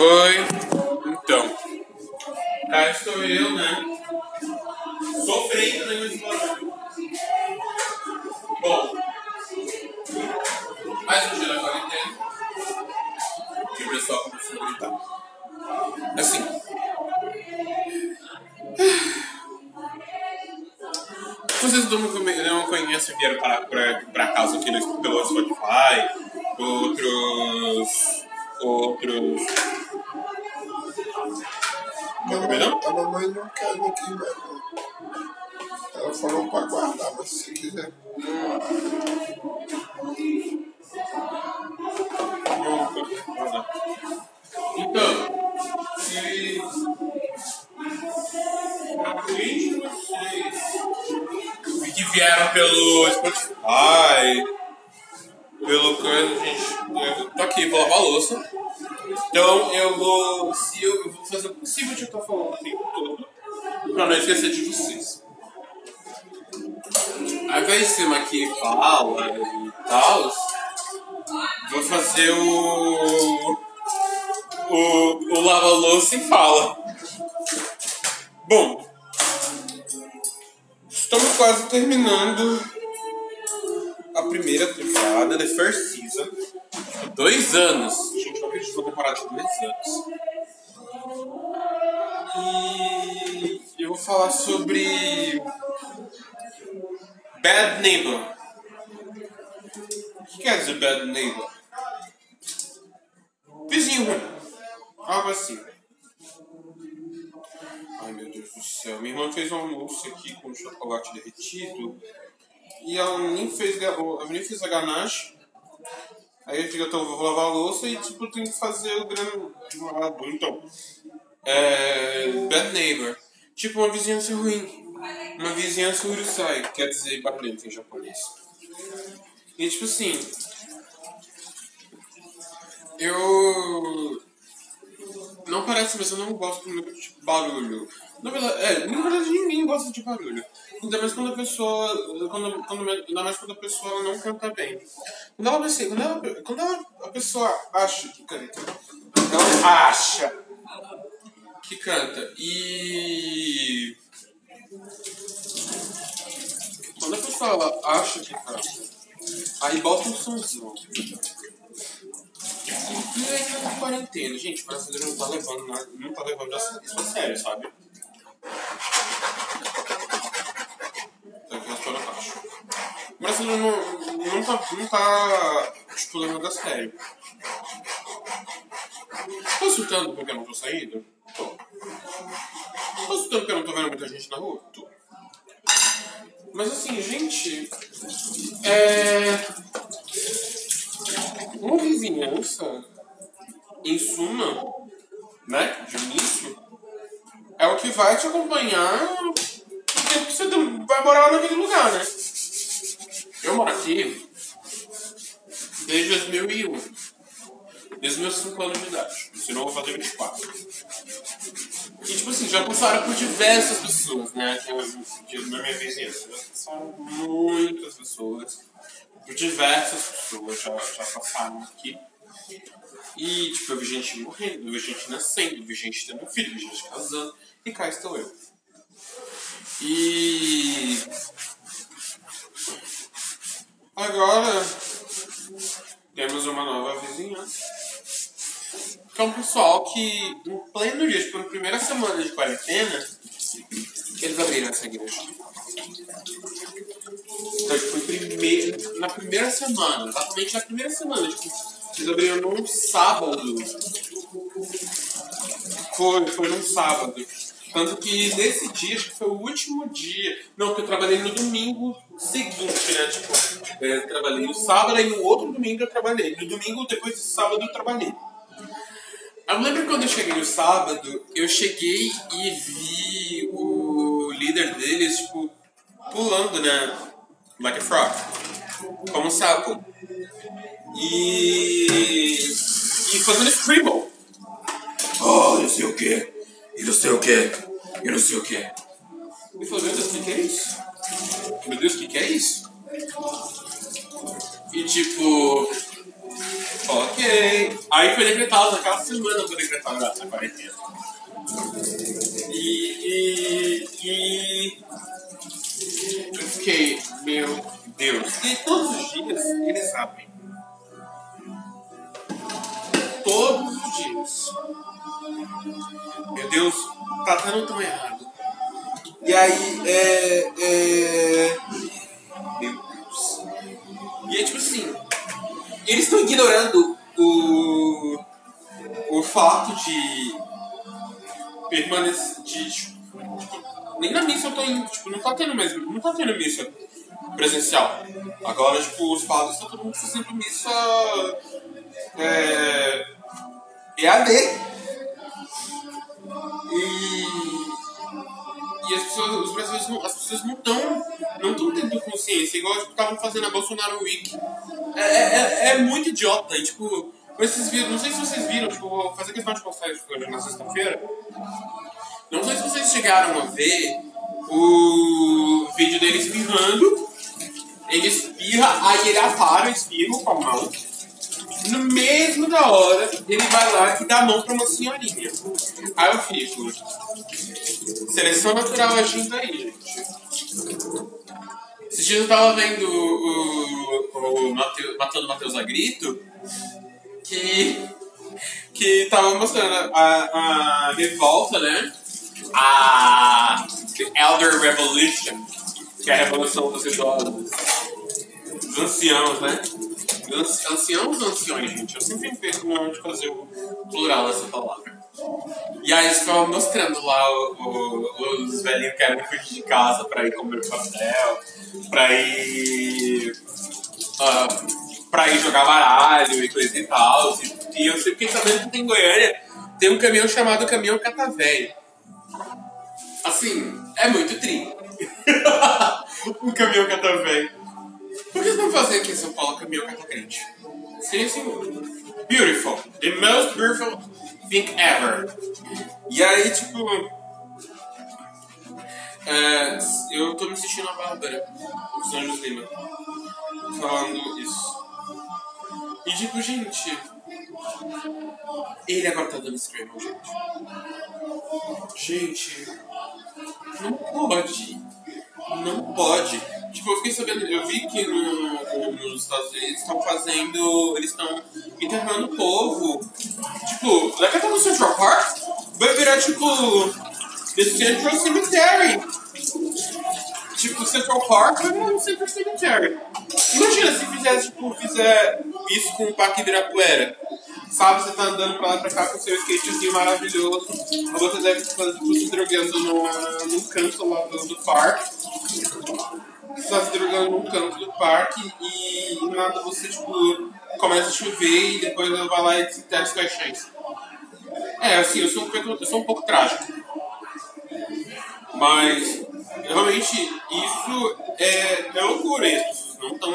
Oi. Então. Cá estou eu, né? Sofrendo né, nesse barulho. Bom. Mais um dia da quarentena. E o pessoal começou a gritar. Assim. Vocês não conhecem, vieram para, para, para casa aqui pelo Spotify, outros. Outros. Quer comer não? A mamãe não quer ninguém mais não. Ela falou pra guardar, mas se quiser. Então, se alguém de vocês que vieram pelo Spotify, Ao invés de ser uma que fala e tal, vou fazer o o, o lava-louça e fala. Bom, estamos quase terminando a primeira temporada, The First Season. Dois anos. Gente, não acredito temporada de dois anos. E eu vou falar sobre Bad Neighbor. O que quer dizer Bad Neighbor? Vizinho ruim. Algo assim. Ai meu Deus do céu. Minha irmã fez um almoço aqui com chocolate derretido. E ela nem fez, ela nem fez a ganache. Aí eu digo, então vou lavar a louça e tipo, eu tenho que fazer o granulado. Então, é. Bad neighbor. Tipo uma vizinhança ruim. Uma vizinhança urusai, quer dizer barulhento em japonês. E tipo assim. Eu. Não parece, mas eu não gosto muito de barulho. Na verdade, é, na verdade ninguém gosta de barulho. Ainda mais quando a pessoa. Quando, quando, ainda mais quando a pessoa não canta bem. Quando ela, assim, quando ela, quando ela, a pessoa acha que canta, ela acha que canta. E. Quando a pessoa ela acha que canta, aí bota um somzão. E aí na quarentena, gente, o brasileiro não tá levando, nada- não tá levando isso a sério, sabe? Tá aqui raspando a caixa. O brasileiro não, não, tá, não tá, tipo, levando a sério. Tô escutando porque eu não tô saindo? Tô. Tô escutando porque eu não tô vendo muita gente na rua? Tô. Mas assim, gente, é... Uma vizinhança, em suma, né, de início, é o que vai te acompanhar o tempo que você vai morar lá naquele lugar, né? Eu moro aqui desde 2001, desde meus 5 anos de idade, senão eu vou fazer 24. E, tipo assim, já passaram por diversas pessoas, né, que eu- que na minha vizinhança, passaram muitas pessoas por diversas pessoas já, já passaram aqui. E, tipo, eu vi gente morrendo, eu vi gente nascendo, eu vi gente tendo filho, eu vi gente casando, e cá estou eu. E. Agora temos uma nova vizinhança. Que é um pessoal que, em pleno dia, tipo, na primeira semana de quarentena, eles abriram essa igreja. Então, tipo, primeiro, na primeira semana, exatamente na primeira semana, tipo, eles abriram num sábado. Foi, foi num sábado. Tanto que nesse dia, acho que foi o último dia. Não, que eu trabalhei no domingo seguinte, né? Tipo, é, eu trabalhei no sábado e no outro domingo eu trabalhei. No domingo, depois desse sábado, eu trabalhei. Eu lembro quando eu cheguei no sábado, eu cheguei e vi o líder deles, tipo, pulando, né? Like a frog. Como um sapo. E. E fazendo scribble. Oh, não sei o que. E não sei o que. E não sei o que. E falei, meu Deus, o que, que é isso? Meu Deus, o que, que é isso? E tipo. Aí foi decretado, naquela semana foi decretado a quarentena. E, e de. permanecer. De, tipo, nem na missa eu tô indo, tipo, não tá tendo mesmo. Não tá tendo missa presencial. Agora, tipo, os padres estão todo mundo fazendo missa. É. EAD. E e as pessoas, os brasileiros não, as pessoas não estão não tão tendo consciência, igual tipo, estavam fazendo a Bolsonaro Week. É, é, é, é muito idiota, e tipo, vocês viram, não sei se vocês viram, tipo, vou fazer questão de postar hoje na sexta-feira. Não sei se vocês chegaram a ver o vídeo dele espirrando. Ele espirra, aí ele apara o espirro com a mão. No mesmo da hora, ele vai lá e dá a mão pra uma senhorinha. Aí eu fico. Seleção natural agindo aí, gente. Esses dias eu tava vendo o, o, o Mateu, Matando Matheus a Grito, que, que tava mostrando a, a revolta, né? A Elder Revolution, que é a revolução dos idosos, dos anciãos, né? Anciãos ou anciões, gente? Eu sempre penso no de fazer o plural dessa palavra. E aí eles estavam mostrando lá o, o, os velhinhos que querem fugir de casa pra ir comer pastel, pra ir. Uh, pra ir jogar baralho e coisa e tal. E, e eu sei fiquei sabendo que em Goiânia tem um caminhão chamado Caminhão Catavéio. Assim, é muito tri. um caminhão Catavéio. Por que eles não fazem aqui em São Paulo caminhão catacrente? Seria assim. Beautiful. The most beautiful thing ever. E aí, tipo. É, eu tô me sentindo a Bárbara, do São José Lima, falando isso. E tipo, gente. Ele agora tá dando scream, gente. Gente. Não pode. Não pode. Tipo, eu fiquei sabendo, eu vi que no, no, nos Estados Unidos estão fazendo. Eles estão enterrando o povo. Tipo, daqui até no Central Park vai virar tipo. The Central Cemetery. Tipo, Central Park virar um Central Cemetery. Imagina se fizesse, tipo, fizer isso com o Parque Ibirapuera. Sabe, você tá andando pra lá e pra cá com seu skatezinho maravilhoso. Ou você deve estar tipo, se drogando no, num canto lá do, do parque está se drogando num canto do parque e nada você, tipo, começa a chover e depois vai lá e desintegra os caixões. É, assim, eu sou eu sou um pouco trágico. Mas, realmente, isso é, é loucura. E as pessoas não estão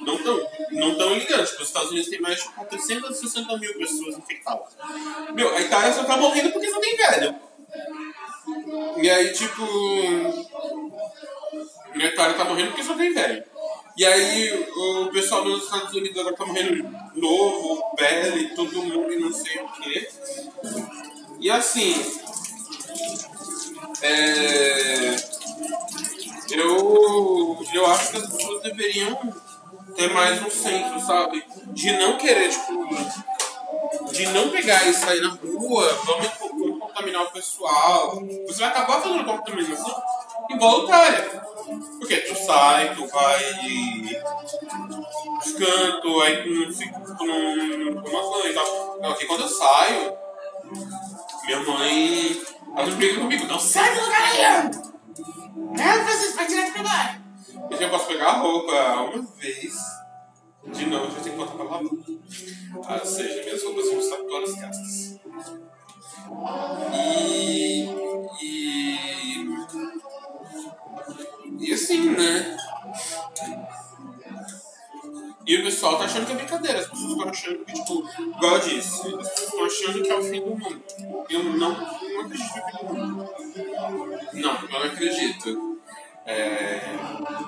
não tão, não tão ligando. Tipo, os Estados Unidos tem mais de 460 mil pessoas infectadas. Meu, a Itália só tá morrendo porque só tem velho. E aí, tipo Itália tá morrendo porque só tem velho. E aí o pessoal nos Estados Unidos agora tá morrendo novo, pele, todo mundo e não sei o quê. E assim. É, eu, eu acho que as pessoas deveriam ter mais um senso, sabe? De não querer, tipo. De não pegar e sair na rua, vamos, vamos contaminar o pessoal. Você vai acabar fazendo contaminação involuntária. Porque tu sai, tu vai os cantos, aí tu não toma banho e tal. Não, aqui quando eu saio, minha mãe. Ela briga comigo, não sai do lugar aí! Não, vocês vai direto pro bar! Eu já posso pegar a roupa uma vez, de novo já tenho que botar pra lavar. Ou seja, minhas roupas vão estar todas castas. E. E. E assim, né? E o pessoal tá achando que é brincadeira, as pessoas estão achando que, tipo, igual eu disse, as pessoas estão achando que é o fim do mundo. Eu não, não acredito no fim do mundo. Não, eu não acredito. É,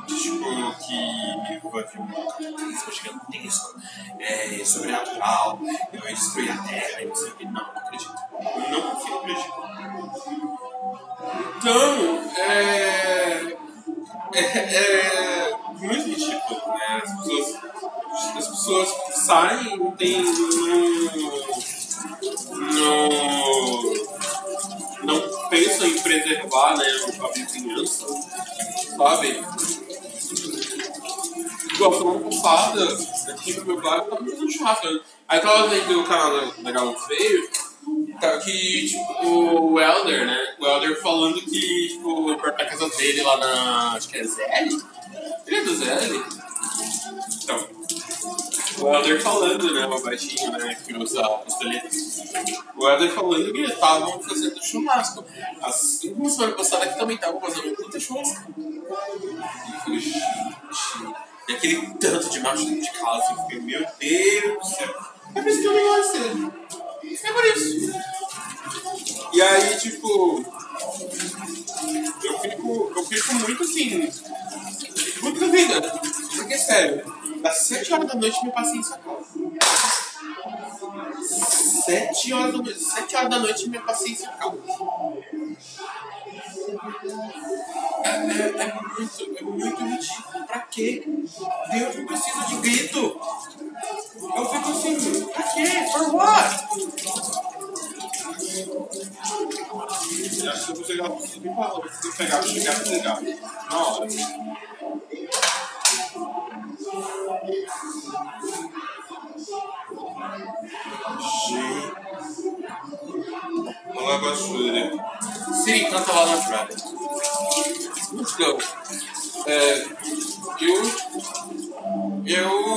tipo, que vai vir um cataclismo gigantesco, é, sobrenatural, vai destruir a Terra e não sei o que. Não, não acredito. Não consigo acreditar. Então, é, é, é as pessoas saem e tem no, não pensam em preservar né, a vizinhança, sabe? Igual semana passada, aqui no meu bairro, tava fazendo churrasco. Né? Aí tava vendo o canal da, Galo Feio, tá, que, tipo, o Elder, né? O Elder falando que, tipo, da casa dele lá na. Acho que é ZL? Ele é do ZL? O Helder falando, né? Uma baixinha, né? Que usa pistoleta. O Helder falando que estavam fazendo churrasco. Assim como semana passada que também estavam fazendo um puta churrasco. E aquele tanto de macho de casa. Eu fiquei, meu Deus do céu. É por isso que eu não gosto dele. É por isso. E aí, tipo. Eu fico, eu fico muito assim. Muito duvida. Porque, sério das 7 horas da noite minha paciência acaba. 7 horas da noite. 7 horas da noite minha paciência acaba. É, é, muito, é muito ridículo. Pra quê? Deus não precisa de grito. Eu fico assim, pra quê? For what? Eu acho que você já conseguiu falar, você pegar, chegar e pegar. Na hora. Basura. Sim, canta lá na praia. Então, é, eu. Eu.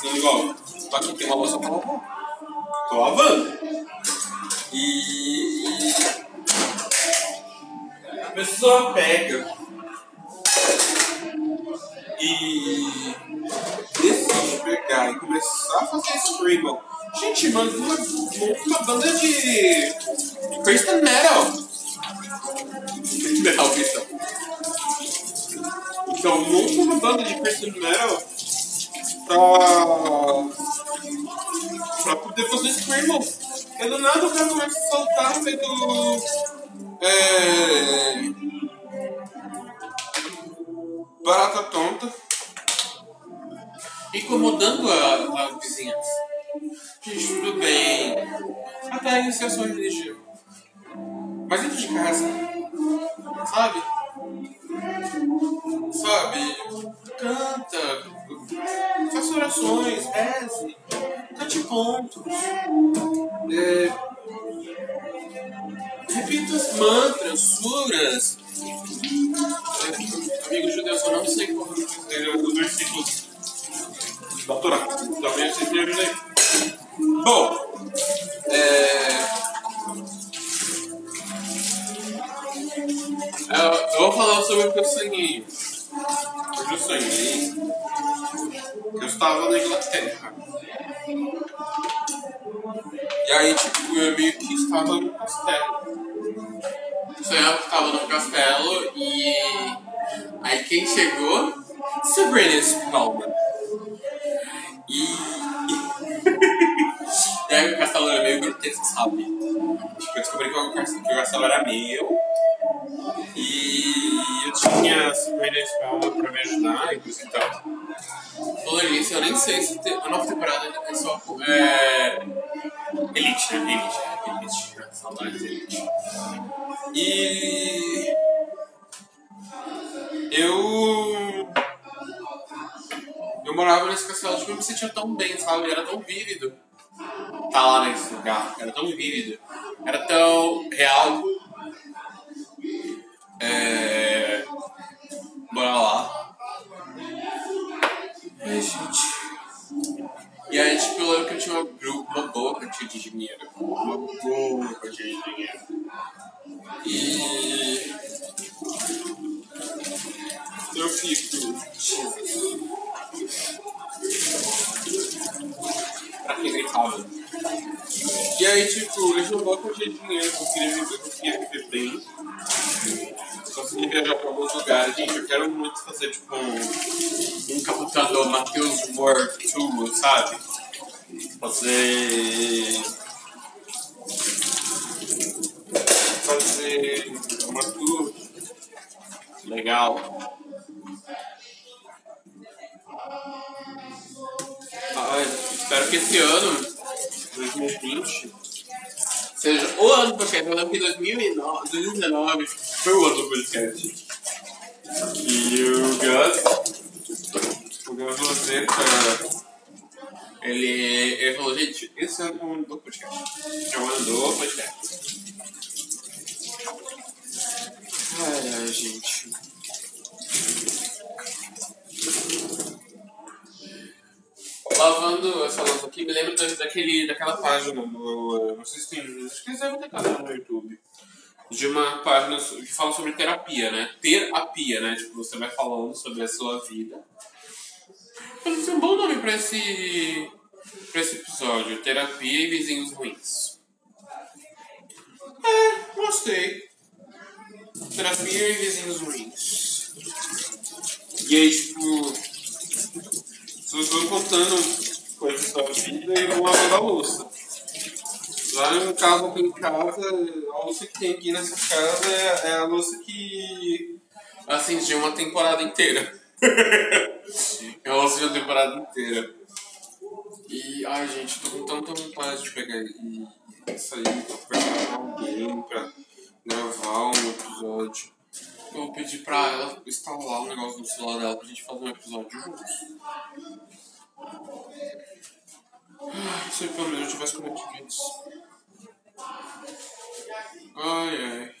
Dizendo igual, tô aqui, tem uma louça pra lavar. Tô lavando. E. A pessoa pega e decide pegar e começar a fazer screamo. Gente, manda uma, uma banda de Christian Metal metal cristão. Então, monta uma banda de Christian metal pra, pra poder fazer Screamo. E do nada o cara começa a soltar feito. É, barata tonta, incomodando a, a. Gente, tudo bem. Até iniciação religião. Mas dentro de casa, Sabe? Sabe? Canta. Faça orações, reze. Cante pontos. É, repita os mantras, suras. É, amigos judeus, eu não sei como E aí, tipo, eu meio que estava no castelo. Sonhava que estava no castelo e. Aí quem chegou? Sabrina Spellman. E. e aí o castelo era meio grotesco, sabe? Tipo, eu descobri que o castelo era meu. E tinha Sabrina Spellman pra me ajudar e coisa e tal. Falando nisso, eu nem sei se a nova temporada é só. É, Elite, né? Elite, é, Elite. Né? Saudades Elite. E. Eu. Eu morava nesse castelo, tipo, eu me sentia tão bem, sabe? Era tão vívido. Tá lá nesse lugar. Era tão vívido. Era tão real é... Bora lá. Ai, gente. E aí, tipo, eu lembro que eu tinha Tool, sabe? Fazer. Fazer uma tour legal. Ai, espero que esse ano, 2020, seja o ano do podcast. Eu lembro que 2009, 2019 foi o ano do podcast. E o Gus, o Gus Lozeta, ele, ele falou, gente, esse é o do podcast. É o do podcast. Ai, ai, gente. Lavando essa louça aqui, me lembro da- daquele, daquela página no. Não sei se tem. Acho que eles devem ter canal no YouTube. De uma página que fala sobre terapia, né? Terapia, né? Tipo, você vai falando sobre a sua vida. Pode ser um bom nome pra esse. pra esse episódio. Terapia e vizinhos ruins. É, gostei. Terapia e vizinhos ruins. E aí, tipo. Vocês vão contando coisas da vida e vão lavando a louça. Lá no caso aqui em casa, a louça que tem aqui nessa casa é, é a louça que acendia uma temporada inteira. a louça de uma temporada inteira. E, ai gente, tô com tanta vontade de pegar e, sair pra conversar com alguém, pra gravar um episódio. Eu vou pedir pra ela instalar um negócio no celular dela pra gente fazer um episódio juntos. Se pelo menos eu tivesse com Netflix. Ai.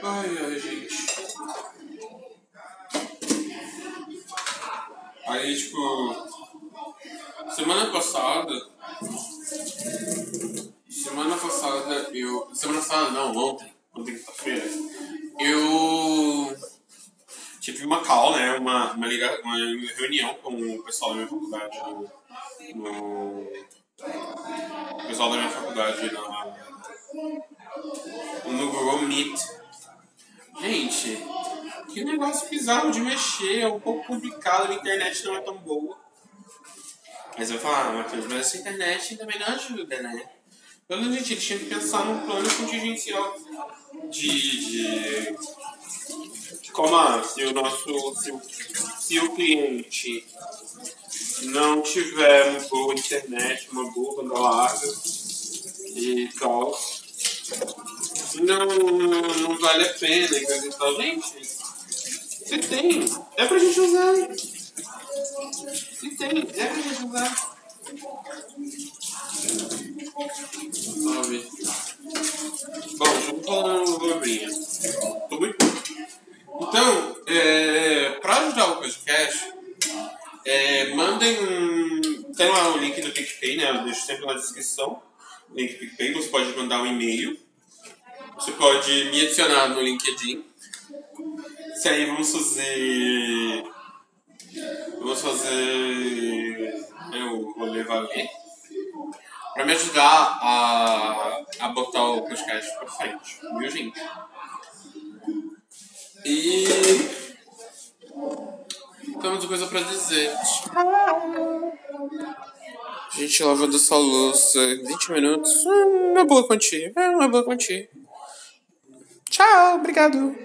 Ai, ai, gente. Aí, tipo. Semana passada. Semana passada eu. Semana passada não, ontem. Ontem quinta-feira. Eu. Tive uma call, né? Uma, uma, liga, uma reunião com o pessoal da minha faculdade no. no o pessoal da minha faculdade na, no Google Meet. Gente, que negócio bizarro de mexer, é um pouco complicado, a internet não é tão boa. Mas eu falar, ah, Matheus, mas essa internet também não ajuda, né? Então, gente, eles tinham que pensar num plano contingencial de. de, como ah, se o nosso. Se o, se o cliente não tiver uma boa internet, uma boa banda larga e tal, não, não vale a pena e tal. Gente, se tem, é pra gente usar. Se tem, é pra gente usar. Bom, vamos falar gordinha. Tô muito. Então, é, pra ajudar o podcast, é, mandem um. Tem lá o link do PicPay, né? Eu deixo sempre na descrição. Link do PicPay, você pode mandar um e-mail. Você pode me adicionar no LinkedIn. Se aí vamos fazer. Vamos fazer. Eu vou levar valer. Pra me ajudar a, a botar o podcast pra frente. Viu, gente? E. Temos coisa pra dizer. Gente, lavando essa louça. 20 minutos. Hum, Uma boa quantia. É uma boa quantia. Tchau, obrigado.